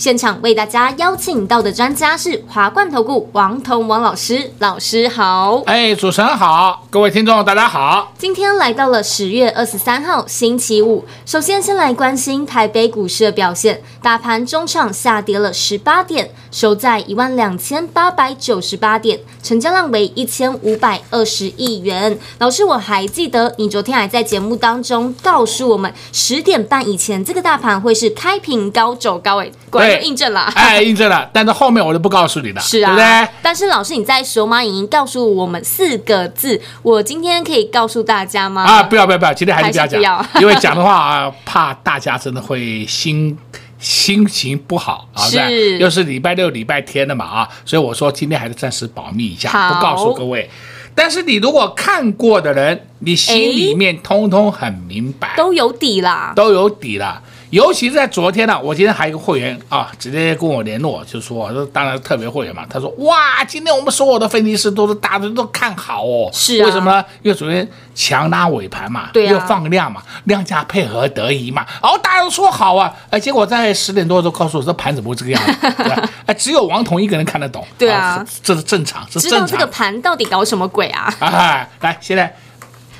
现场为大家邀请到的专家是华冠投顾王彤王老师，老师好。哎，主持人好，各位听众大家好。今天来到了十月二十三号星期五，首先先来关心台北股市的表现，大盘中场下跌了十八点，收在一万两千八百九十八点，成交量为一千五百二十亿元。老师，我还记得你昨天还在节目当中告诉我们，十点半以前这个大盘会是开平高走高，哎，就印证了，哎，印证了，但是后面我就不告诉你了，是啊，对不对？但是老师你在索马影音告诉我们四个字，我今天可以告诉大家吗？啊，不要不要不要，今天还是不要讲，要因为讲的话啊，怕大家真的会心心情不好啊，是，又是礼拜六礼拜天的嘛啊，所以我说今天还是暂时保密一下，不告诉各位。但是你如果看过的人，你心里面通通很明白，都有底啦，都有底了。尤其是在昨天呢、啊，我今天还有一个会员啊，直接跟我联络，就说，这当然特别会员嘛。他说，哇，今天我们所有的分析师都是大家都看好哦。是啊。为什么呢？因为昨天强拉尾盘嘛，对啊，又放量嘛，量价配合得宜嘛，然后大家都说好啊。哎，结果在十点多的时候告诉我，这盘怎么会这个样子？对？哎，只有王彤一个人看得懂。对啊，啊这是正常，是正常。知道这个盘到底搞什么鬼啊？啊，来，现在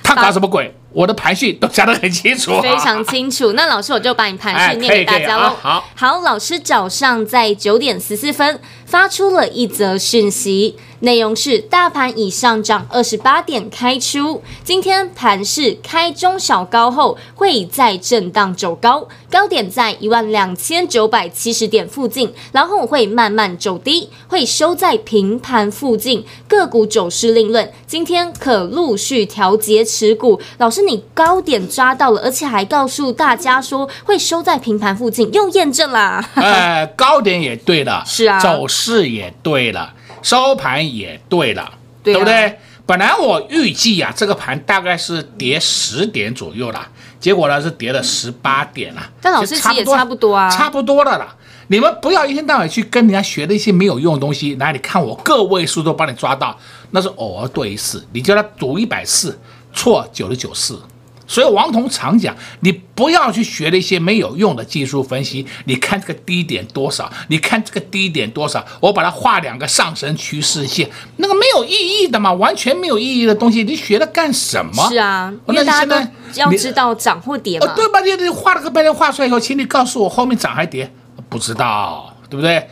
他搞什么鬼？我的排序都讲得很清楚，非常清楚。那老师，我就把你排序念给大家喽。好，好，老师早上在九点十四分发出了一则讯息。内容是大盘已上涨二十八点开出，今天盘市开中小高后会再震荡走高，高点在一万两千九百七十点附近，然后会慢慢走低，会收在平盘附近。个股走势另论，今天可陆续调节持股。老师，你高点抓到了，而且还告诉大家说会收在平盘附近，又验证了。呃，高点也对了，是啊，走势也对了。收盘也对了，对，啊、对不对？本来我预计啊，这个盘大概是跌十点左右了，结果呢是跌了十八点了。但老师其实也差不多啊，差不多了啦。你们不要一天到晚去跟人家学那些没有用的东西，来，你看我个位数都帮你抓到，那是偶尔对一次，你叫他赌一百次，错九十九次。所以王彤常讲，你不要去学那些没有用的技术分析。你看这个低点多少？你看这个低点多少？我把它画两个上升趋势线，那个没有意义的嘛，完全没有意义的东西，你学它干什么？是啊，因为大家都要知道涨或跌嘛。哦，对吧？你你画了个半天画出来以后，请你告诉我后面涨还跌？不知道，对不对？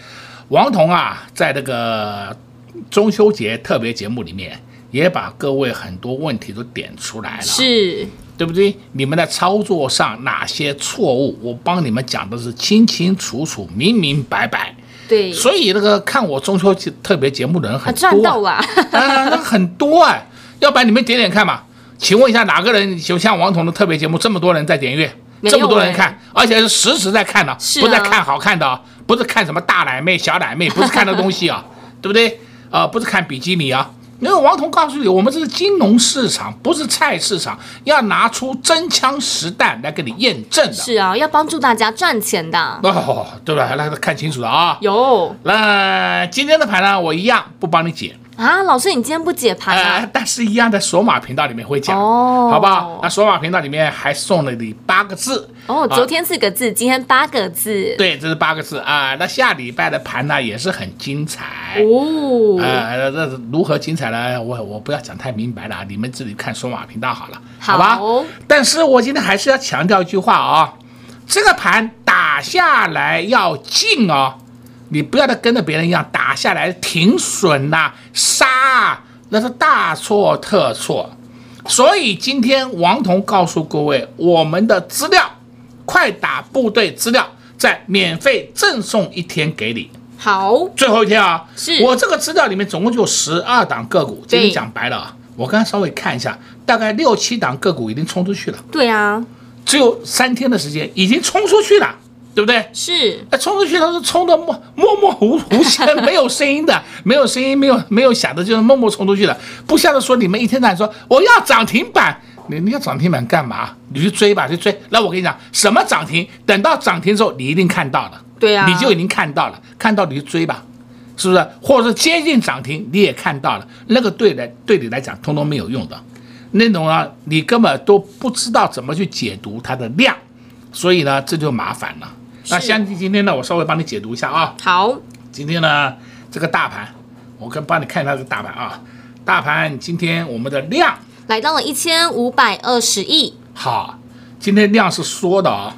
王彤啊，在这个中秋节特别节目里面，也把各位很多问题都点出来了。是。对不对？你们在操作上哪些错误，我帮你们讲的是清清楚楚、明明白白。对，所以那个看我中秋节特别节目的人很多，赚到了 啊，那很多哎。要不然你们点点看嘛？请问一下，哪个人就像王彤的特别节目这么多人在点阅，这么多人看，而且是实时在看的，不在看好看的，不是看什么大奶妹、小奶妹，不是看的东西啊，对不对？啊，不是看比基尼啊。因为王彤告诉你，我们这是金融市场，不是菜市场，要拿出真枪实弹来给你验证的。是啊，要帮助大家赚钱的。哦，对吧？来看清楚了啊。有。那今天的盘呢，我一样不帮你解。啊，老师，你今天不解盘啊？呃，但是一样在索马频道里面会讲，哦，好不好？那索马频道里面还送了你八个字。哦，昨天四个字，啊，今天八个字。对，这是八个字啊。那下礼拜的盘呢，也是很精彩哦。呃，那如何精彩呢？我我不要讲太明白了，你们自己看数码频道好了，好，好吧？但是我今天还是要强调一句话啊，这个盘打下来要进哦。你不要再跟着别人一样打下来停损呐、啊、杀、啊，那是大错特错。所以今天王彤告诉各位，我们的资料，快打部队资料，再免费赠送一天给你。好，最后一天啊，是我这个资料里面总共就十二档个股。今天讲白了啊，我刚才稍微看一下，大概六七档个股已经冲出去了。对啊，只有三天的时间已经冲出去了。对不对？是，哎，冲出去都是冲的模模模糊糊，没有声音的，没有声音，没有没有响的，就是默默冲出去的。不像是说你们一天到晚说我要涨停板，你你要涨停板干嘛？你去追吧，去追。那我跟你讲，什么涨停？等到涨停之后，你一定看到了。对啊，你就已经看到了，看到你就追吧，是不是？或者是接近涨停，你也看到了，那个对来对你来讲，通通没有用的，那种啊，你根本都不知道怎么去解读它的量，所以呢，这就麻烦了。那相信今天呢，我稍微帮你解读一下啊。好，今天呢，这个大盘，我跟帮你看一下这个大盘啊，大盘今天我们的量来到了一千五百二十亿。好，今天量是缩的啊。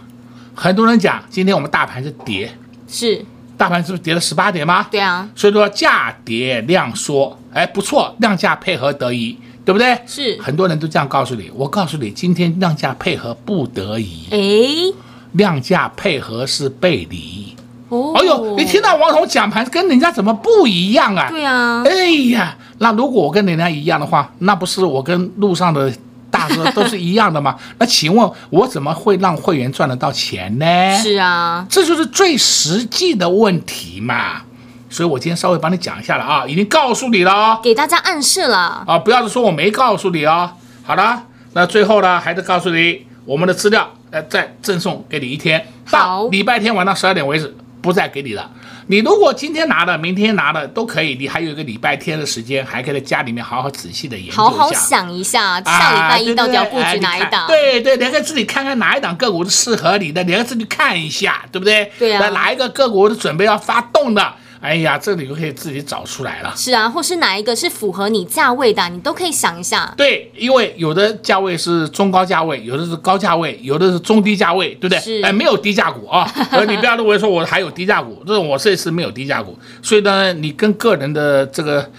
很多人讲，今天我们大盘是跌，是大盘是不是跌了十八点吗？对啊，所以说价跌量缩，哎，不错，量价配合得宜，对不对？是很多人都这样告诉你，我告诉你，今天量价配合不得宜，哎，量价配合是背离。哦，哎呦，你听到王彤讲盘跟人家怎么不一样啊？对啊，哎呀，那如果我跟人家一样的话，那不是我跟路上的。大哥都是一样的吗？那请问我怎么会让会员赚得到钱呢？是啊，这就是最实际的问题嘛。所以我今天稍微帮你讲一下了啊，已经告诉你了哦，给大家暗示了啊，不要说我没告诉你哦。好了，那最后呢，还是告诉你我们的资料，呃，再赠送给你一天，到礼拜天晚上十二点为止，不再给你了。你如果今天拿的，明天拿的都可以，你还有一个礼拜天的时间，还可以在家里面好好仔细的研究一下，好好想一下，下礼拜一到底要布局哪一档？对对，你可以自己看看哪一档个股是适合你的，你要自己看一下，对不对？对啊，哪一个个股是准备要发动的？哎呀，这你就可以自己找出来了。是啊，或是哪一个是符合你价位的，你都可以想一下。对，因为有的价位是中高价位，有的是高价位，有的是中低价位，对不对？是。哎，没有低价股啊，你不要认为说我还有低价股，这种我这次没有低价股，所以呢，你跟个人的这个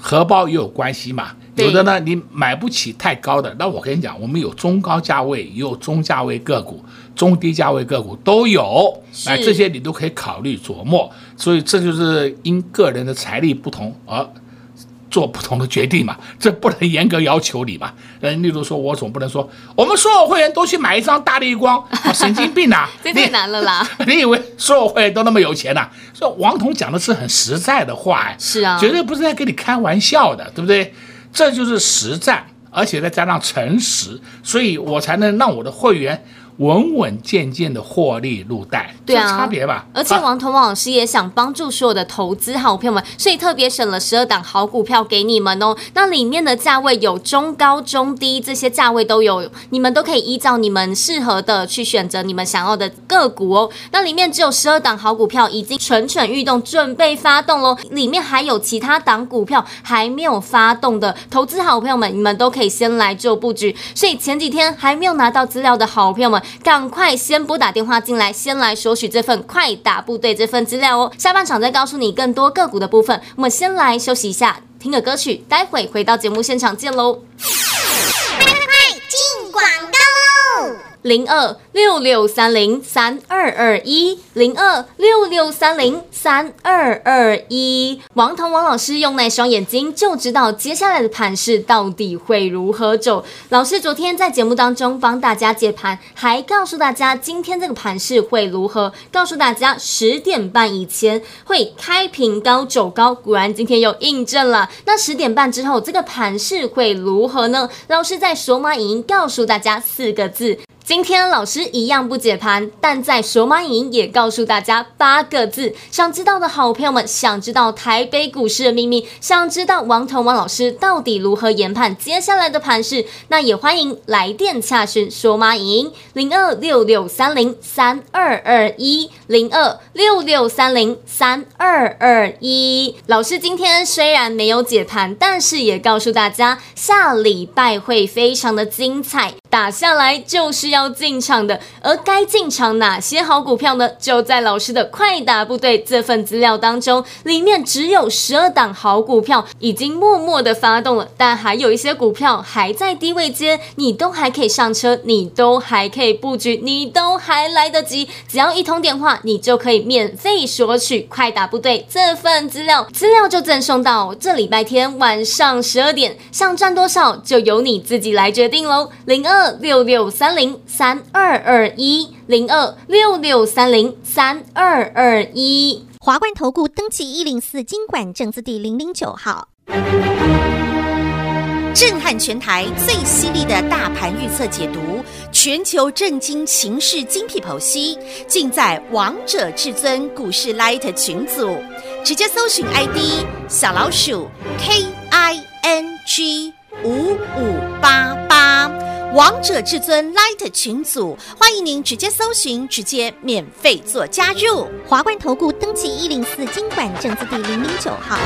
荷包也有关系嘛。有的呢，你买不起太高的，那我跟你讲，我们有中高价位，也有中价位个股，中低价位个股都有，哎，这些你都可以考虑琢磨。所以这就是因个人的财力不同而做不同的决定嘛，这不能严格要求你嘛。嗯，例如说，我总不能说我们所有会员都去买一张大立光，神经病啊！这太难了啦你！你以为所有会员都那么有钱呐？所以王彤讲的是很实在的话，哎，是啊，绝对不是在跟你开玩笑的，对不对？这就是实战，而且再加上诚实，所以我才能让我的会员。稳稳健健的获利入袋，对啊，差别吧。而且王彤王老师也想帮助所有的投资好朋友们，所以特别选了十二档好股票给你们哦。那里面的价位有中高、中低，这些价位都有，你们都可以依照你们适合的去选择你们想要的个股哦。那里面只有十二档好股票已经蠢蠢欲动，准备发动喽。里面还有其他档股票还没有发动的，投资好朋友们，你们都可以先来做布局。所以前几天还没有拿到资料的好朋友们。赶快先拨打电话进来，先来索取这份快打部队这份资料哦。下半场再告诉你更多个股的部分。我们先来休息一下，听个歌曲，待会回到节目现场见喽。快快快，进广告喽！零二六六三零三二二一，零二六六三零三二二一。王彤王老师用那双眼睛就知道接下来的盘势到底会如何走。老师昨天在节目当中帮大家解盘，还告诉大家今天这个盘势会如何，告诉大家十点半以前会开平高走高，果然今天又印证了。那十点半之后这个盘势会如何呢？老师在索马影音告诉大家四个字。今天老师一样不解盘，但在索马影也告诉大家八个字。想知道的好朋友们，想知道台北股市的秘密，想知道王彤王老师到底如何研判接下来的盘势，那也欢迎来电洽询索马影零二六六三零三二二一零二六六三零三二二一。老师今天虽然没有解盘，但是也告诉大家下礼拜会非常的精彩。打下来就是要进场的，而该进场哪些好股票呢？就在老师的快打部队这份资料当中，里面只有十二档好股票已经默默的发动了，但还有一些股票还在低位接，你都还可以上车，你都还可以布局，你都还来得及。只要一通电话，你就可以免费索取快打部队这份资料，资料就赠送到这礼拜天晚上十二点，想赚多少就由你自己来决定喽。零二。二六六三零三二二一零二六六三零三二二一。华冠投顾登记一零四金管证字第零零九号。震撼全台最犀利的大盘预测解读，全球震惊情势精辟剖析，尽在王者至尊股市 Light 群组，直接搜寻 ID 小老鼠 K I N G 五五八八，王者至尊 Light 群组，欢迎您直接搜寻，直接免费做加入。华冠投顾登记一零四经管证字第零零九号。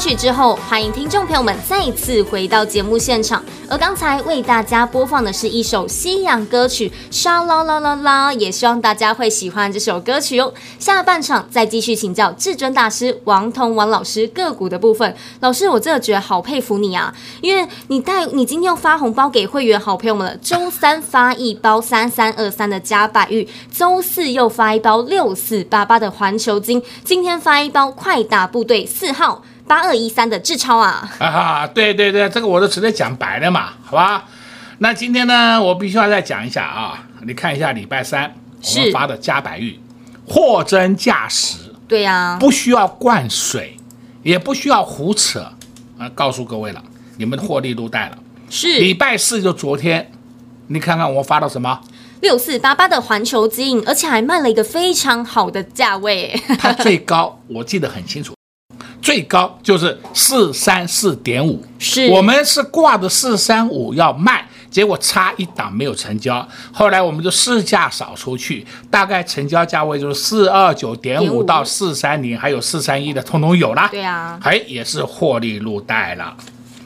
曲之后，欢迎听众朋友们再次回到节目现场。而刚才为大家播放的是一首西洋歌曲《沙啦啦啦啦》，也希望大家会喜欢这首歌曲哦。下半场再继续请教至尊大师王彤王老师个股的部分。老师，我真的觉得好佩服你啊，因为你带你今天要发红包给会员好朋友们了。周三发一包三三二三的嘉百玉，周四又发一包六四八八的环球金，今天发一包快打部队四号。八二一三的智超啊！啊，对对对，这个我都直接讲白了嘛，好吧？那今天呢，我必须要再讲一下啊，你看一下礼拜三我们发的加白玉，货真价实，对呀、啊，不需要灌水，也不需要胡扯啊，告诉各位了，你们的获利都带了。是礼拜四就昨天，你看看我发到什么？六四八八的环球金，而且还卖了一个非常好的价位，它最高我记得很清楚。最高就是四三四点五，是我们是挂着四三五要卖，结果差一档没有成交，后来我们就市价扫出去，大概成交价位就是四二九点五到四三零，还有四三一的，通通有了。对啊，哎也是获利入袋了。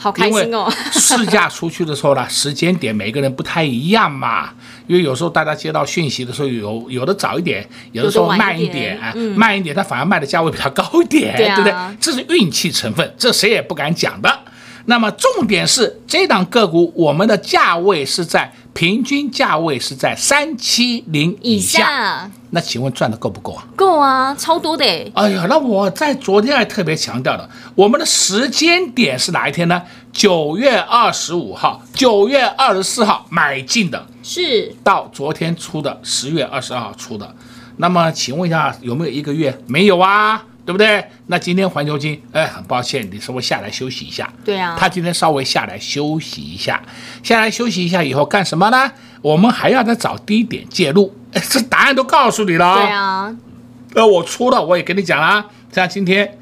好开心哦！试驾出去的时候呢，时间点每个人不太一样嘛。因为有时候大家接到讯息的时候，有有的早一点，有的时候慢一点，哎，慢一点，它反而卖的价位比较高一点，对不对？这是运气成分，这谁也不敢讲的。那么重点是这档个股，我们的价位是在平均价位是在三七零以下。那请问赚的够不够啊？够啊，超多的。哎呀，那我在昨天还特别强调的，我们的时间点是哪一天呢？九月二十五号、九月二十四号买进的，是到昨天出的十月二十二号出的。那么请问一下，有没有一个月？没有啊，对不对？那今天环球金，哎，很抱歉，你稍微下来休息一下。对啊，他今天稍微下来休息一下，下来休息一下以后干什么呢？我们还要再找低点介入。哎这答案都告诉你了。对啊，呃，我出了，我也跟你讲了。像今天，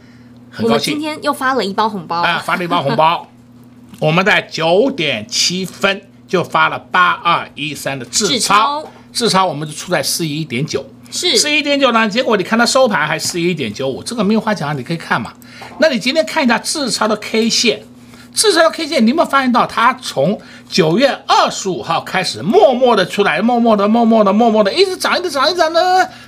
很高兴，今天又发了一包红包。啊，发了一包红包。我们在九点七分就发了八二一三的自超，自超我们就出在四一点九，是十一点九呢。结果你看它收盘还十一点九五，这个没有话讲，你可以看嘛。那你今天看一下自超的 K 线。至少 K 线，你有没有发现到它从九月二十五号开始，默默的出来，默默的、默默的、默默的，一直涨，一直涨，一直涨呢，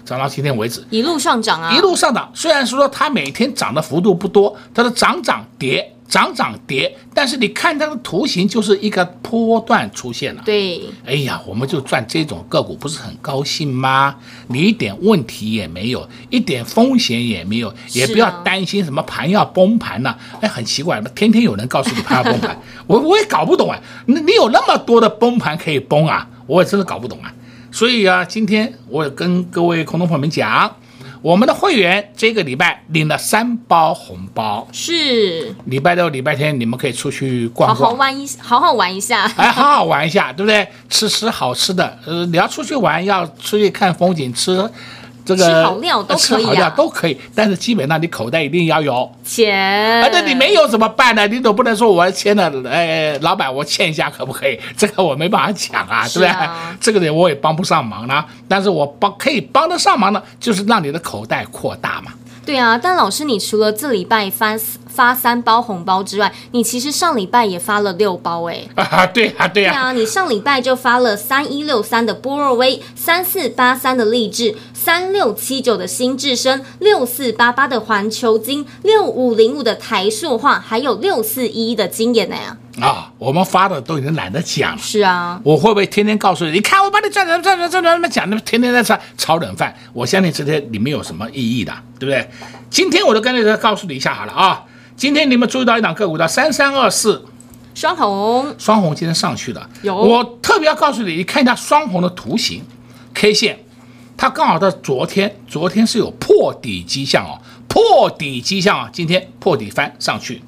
涨到今天为止，一路上涨啊，一路上涨。虽然说它每天涨的幅度不多，它的涨涨跌。涨涨跌，但是你看它的图形就是一个波段出现了。对，哎呀，我们就赚这种个股，不是很高兴吗？你一点问题也没有，一点风险也没有，也不要担心什么盘要崩盘呐、啊。哎，很奇怪，天天有人告诉你盘要崩盘，我我也搞不懂啊。你你有那么多的崩盘可以崩啊？我也真的搞不懂啊。所以啊，今天我也跟各位空头朋友们讲。我们的会员这个礼拜领了三包红包，是礼拜六、礼拜天你们可以出去逛逛，好好玩一，好好玩一下，哎，好好玩一下，对不对？吃吃好吃的，呃，你要出去玩，要出去看风景，吃。这个吃好料都可以、啊、吃好料都可以，但是基本上你口袋一定要有钱。啊，那你没有怎么办呢？你总不能说我欠了，哎，老板我欠一下可不可以？这个我没办法讲啊，啊对不对？这个人我也帮不上忙呢，但是我帮可以帮得上忙的，就是让你的口袋扩大嘛。对啊，但老师，你除了这礼拜发发三包红包之外，你其实上礼拜也发了六包哎。啊，对啊，对啊。对啊，你上礼拜就发了三一六三的波若威，三四八三的力智，三六七九的新智深，六四八八的环球金，六五零五的台塑化，还有六四一一的晶研呢。啊，我们发的都已经懒得讲了。是啊，我会不会天天告诉你？你看我帮你赚赚赚赚赚赚，讲那么天天在炒炒冷饭，我相信这些里面有什么意义的，对不对？今天我就跟大家告诉你一下好了啊。今天你们注意到一档个股的三三二四，双红，双红今天上去了。有，我特别要告诉你，你看一下双红的图形，K 线，它刚好在昨天，昨天是有破底迹象哦，破底迹象啊，今天破底翻上去。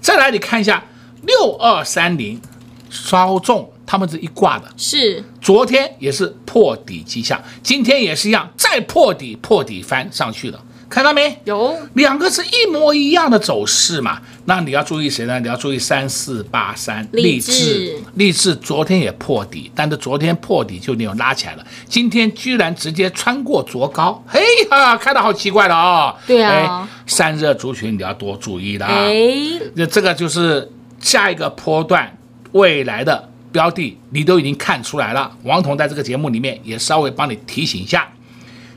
再来你看一下。六二三零，稍重，他们是一挂的，是昨天也是破底迹象，今天也是一样，再破底，破底翻上去了，看到没？有，两个是一模一样的走势嘛？那你要注意谁呢？你要注意三四八三，励志，励志昨天也破底，但是昨天破底就没有拉起来了，今天居然直接穿过昨高，嘿哈，看到好奇怪了啊、哦！对啊，散热族群你要多注意了，哎，那这个就是。下一个波段未来的标的，你都已经看出来了。王彤在这个节目里面也稍微帮你提醒一下。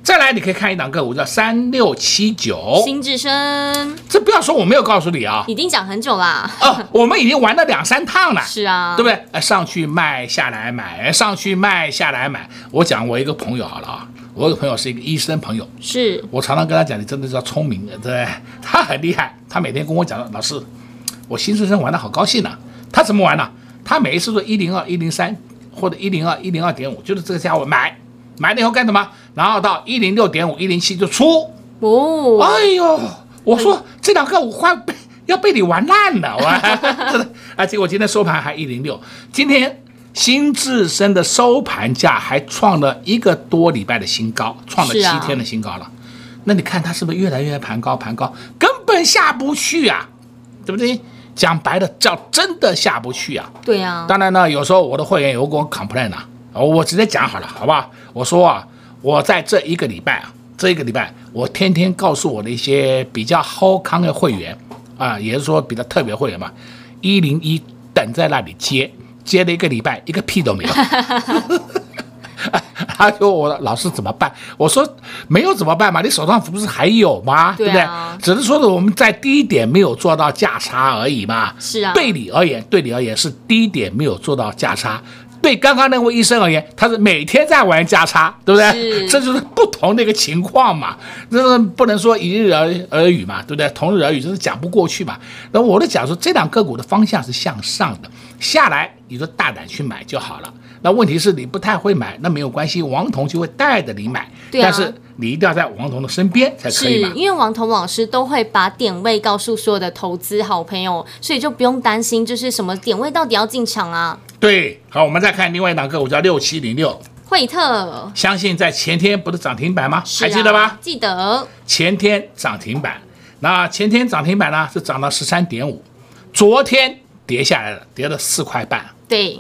再来，你可以看一档个股叫三六七九新智深。这不要说我没有告诉你啊，已经讲很久啦。哦，我们已经玩了两三趟了。是啊，对不对？上去卖，下来买，上去卖，下来买。我讲我一个朋友好了啊，我有个朋友是一个医生朋友，是我常常跟他讲，你真的是要聪明的，对不对？他很厉害，他每天跟我讲，老师。我新智深玩的好高兴呢、啊，他怎么玩呢？他每一次都一零二、一零三或者一零二、一零二点五，就是这个价位买，买了以后干什么？然后到一零六点五、一零七就出。哦，哎呦，我说这两个五花被要被你玩烂了，我啊，结果今天收盘还一零六，今天新自身的收盘价还创了一个多礼拜的新高，创了七天的新高了。那你看它是不是越来越盘高盘高，根本下不去啊，对不对？讲白了叫真的下不去啊。对呀、啊。当然呢，有时候我的会员有跟我 complain 啊，我直接讲好了，好不好？我说啊，我在这一个礼拜啊，这一个礼拜我天天告诉我的一些比较好康的会员啊，也是说比较特别会员嘛，一零一等在那里接，接了一个礼拜，一个屁都没有。他说：“我老师怎么办？”我说：“没有怎么办嘛？你手上不是还有吗？对，啊、对不对？只是说的我们在低点没有做到价差而已嘛。是啊，对你而言，对你而言是低点没有做到价差。对刚刚那位医生而言，他是每天在玩价差，对不对？这就是不同的一个情况嘛。这个不能说一日而而语嘛，对不对？同日而语，这是讲不过去嘛。那我的讲说，这两个股的方向是向上的，下来你就大胆去买就好了。那问题是你不太会买，那没有关系，王彤就会带着你买。对啊。但是你一定要在王彤的身边才可以买。是，因为王彤老师都会把点位告诉所有的投资好朋友，所以就不用担心，就是什么点位到底要进场啊？对，好，我们再看另外一档个股叫六七零六，惠特。相信在前天不是涨停板吗？啊、还记得吗？记得。前天涨停板，那前天涨停板呢是涨到十三点五，昨天跌下来了，跌了四块半。对。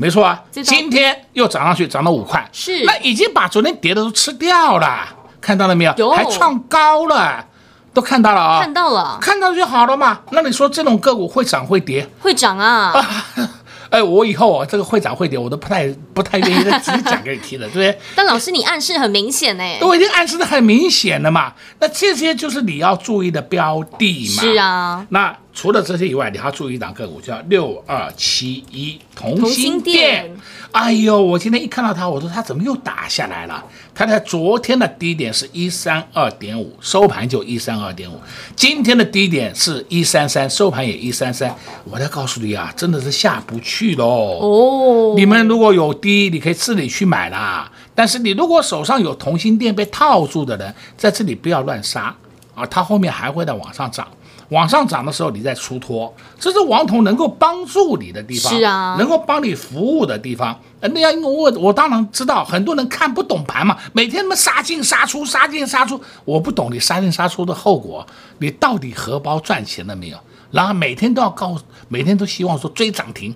没错啊，今天又涨上去，涨了五块，是，那已经把昨天跌的都吃掉了，看到了没有？有，还创高了，都看到了啊，看到了，看到就好了嘛。那你说这种个股会涨会跌？会涨啊。啊 哎，我以后啊，这个会涨会跌，我都不太不太愿意再直接讲给你听了，对不对？但老师，你暗示很明显呢。我已经暗示的很明显了嘛。那这些就是你要注意的标的嘛。是啊。那除了这些以外，你还要注意一档个股，叫六二七一同心店。哎呦，我今天一看到它，我说它怎么又打下来了？它在昨天的低点是一三二点五，收盘就一三二点五。今天的低点是一三三，收盘也一三三。我再告诉你啊，真的是下不去喽。哦，你们如果有低，你可以自己去买啦。但是你如果手上有同心店被套住的人，在这里不要乱杀啊，它后面还会再往上涨。往上涨的时候，你再出脱，这是王彤能够帮助你的地方，是啊，能够帮你服务的地方。那样因为我我当然知道，很多人看不懂盘嘛，每天他妈杀进杀出，杀进杀出，我不懂你杀进杀出的后果，你到底荷包赚钱了没有？然后每天都要告，每天都希望说追涨停。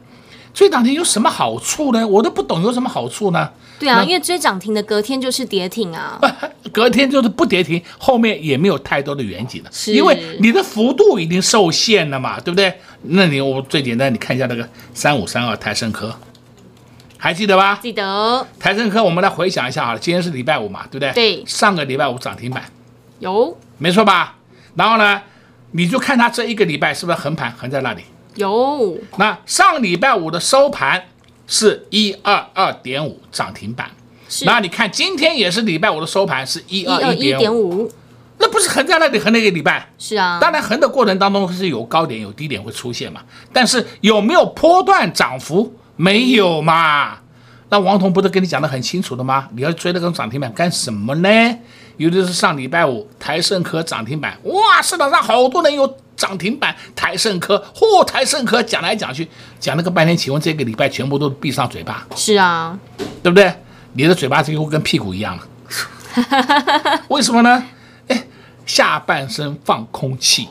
追涨停有什么好处呢？我都不懂有什么好处呢？对啊，因为追涨停的隔天就是跌停啊，隔天就是不跌停，后面也没有太多的远景了，是因为你的幅度已经受限了嘛，对不对？那你我最简单，你看一下那个三五三二台盛科，还记得吧？记得。台盛科，我们来回想一下啊，今天是礼拜五嘛，对不对？对。上个礼拜五涨停板，有，没错吧？然后呢，你就看它这一个礼拜是不是横盘横在那里？有，那上礼拜五的收盘是一二二点五涨停板，那你看今天也是礼拜五的收盘是一二一点五，那不是横在那里横了一个礼拜？是啊，当然横的过程当中是有高点有低点会出现嘛，但是有没有波段涨幅？没有嘛。那王彤不是跟你讲的很清楚的吗？你要追那个涨停板干什么呢？尤其是上礼拜五台盛科涨停板，哇，市场上好多人有。涨停板台盛科，嚯、哦，台盛科讲来讲去讲了个半天，请问这个礼拜全部都闭上嘴巴？是啊，对不对？你的嘴巴几乎跟屁股一样了，为什么呢？哎，下半身放空气。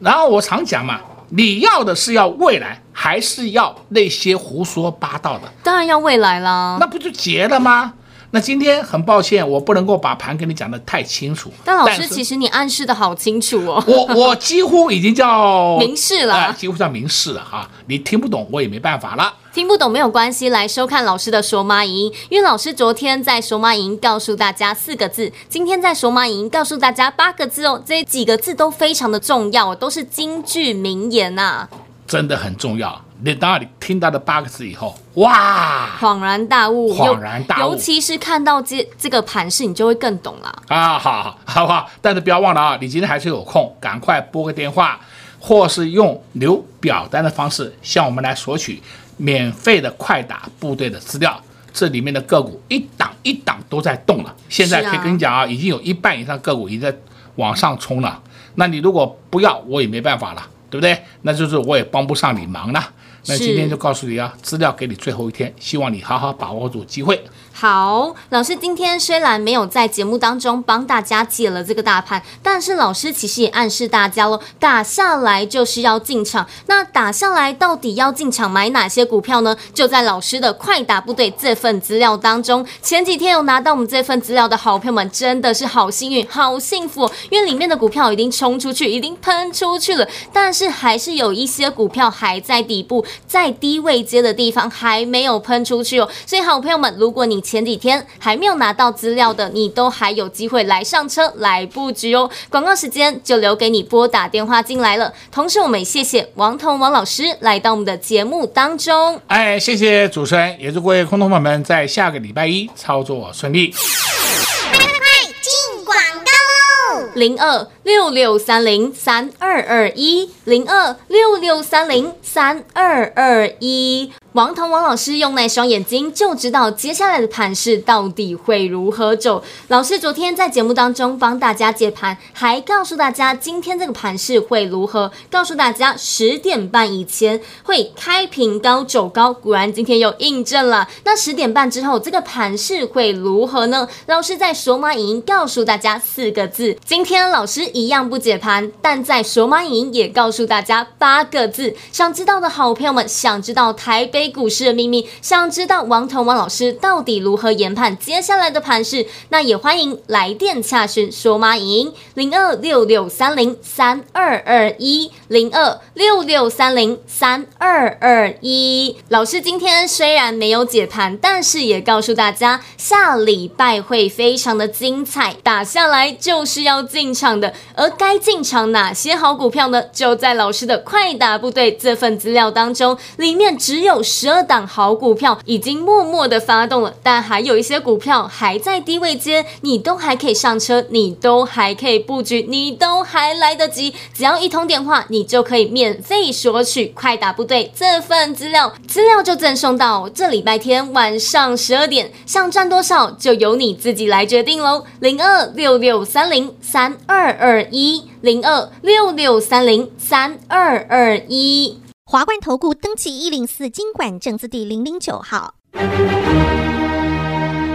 然后我常讲嘛，你要的是要未来，还是要那些胡说八道的？当然要未来啦，那不就结了吗？那今天很抱歉，我不能够把盘给你讲的太清楚。但老师，其实你暗示的好清楚哦。我我几乎已经叫 明示了，呃，几乎叫明示了哈。你听不懂，我也没办法了。听不懂没有关系，来收看老师的索马营，因为老师昨天在索马营告诉大家四个字，今天在索马营告诉大家八个字哦。这几个字都非常的重要，都是金句名言呐、啊，真的很重要。你当你听到了八个字以后，哇，恍然大悟，恍然大悟，尤其是看到这这个盘势，你就会更懂了啊！好好好不好？但是不要忘了啊，你今天还是有空，赶快拨个电话，或是用留表单的方式向我们来索取免费的快打部队的资料。这里面的个股一档一档都在动了，现在可以跟你讲啊，已经有一半以上个股已经在往上冲了。那你如果不要，我也没办法了，对不对？那就是我也帮不上你忙了。那今天就告诉你啊，资料给你最后一天，希望你好好把握住机会。好，老师今天虽然没有在节目当中帮大家解了这个大盘，但是老师其实也暗示大家喽，打下来就是要进场。那打下来到底要进场买哪些股票呢？就在老师的快打部队这份资料当中。前几天有拿到我们这份资料的好朋友们，真的是好幸运、好幸福，因为里面的股票已经冲出去，已经喷出去了，但是还是有一些股票还在底部，在低位接的地方还没有喷出去哦。所以，好朋友们，如果你前几天还没有拿到资料的，你都还有机会来上车来布局哦。广告时间就留给你拨打电话进来了。同时，我们也谢谢王彤王老师来到我们的节目当中。哎，谢谢主持人，也祝各位空头朋友们在下个礼拜一操作顺利。快快快，进广告喽！零二六六三零三二二一，零二六六三零三二二一。王彤王老师用那双眼睛就知道接下来的盘势到底会如何走。老师昨天在节目当中帮大家解盘，还告诉大家今天这个盘势会如何，告诉大家十点半以前会开平高走高。果然今天又印证了。那十点半之后这个盘势会如何呢？老师在索马影音告诉大家四个字。今天老师一样不解盘，但在索马影音也告诉大家八个字。想知道的好朋友们，想知道台北。股市的秘密，想知道王彤王老师到底如何研判接下来的盘势？那也欢迎来电洽询说妈赢零二六六三零三二二一零二六六三零三二二一。老师今天虽然没有解盘，但是也告诉大家下礼拜会非常的精彩，打下来就是要进场的。而该进场哪些好股票呢？就在老师的快打部队这份资料当中，里面只有。十二档好股票已经默默的发动了，但还有一些股票还在低位接，你都还可以上车，你都还可以布局，你都还来得及。只要一通电话，你就可以免费索取快打部队这份资料，资料就赠送到这礼拜天晚上十二点。想赚多少，就由你自己来决定喽。零二六六三零三二二一，零二六六三零三二二一。华冠投顾登记一零四金管证字第零零九号，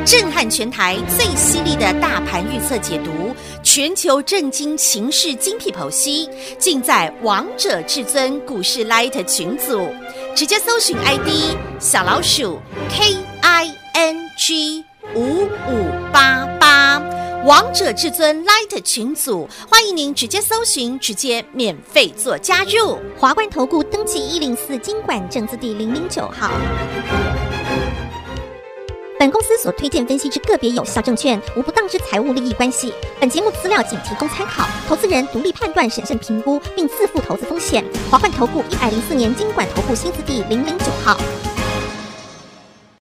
震撼全台最犀利的大盘预测解读，全球震惊情势精辟剖析，尽在王者至尊股市 Light 群组，直接搜寻 ID 小老鼠 K I N G 五五八八。王者至尊 Light 群组，欢迎您直接搜寻，直接免费做加入。华冠投顾登记一零四金管证字第零零九号。本公司所推荐分析之个别有效证券，无不当之财务利益关系。本节目资料仅提供参考，投资人独立判断、审慎评估，并自负投资风险。华冠投顾一百零四年金管投顾新字第零零九号。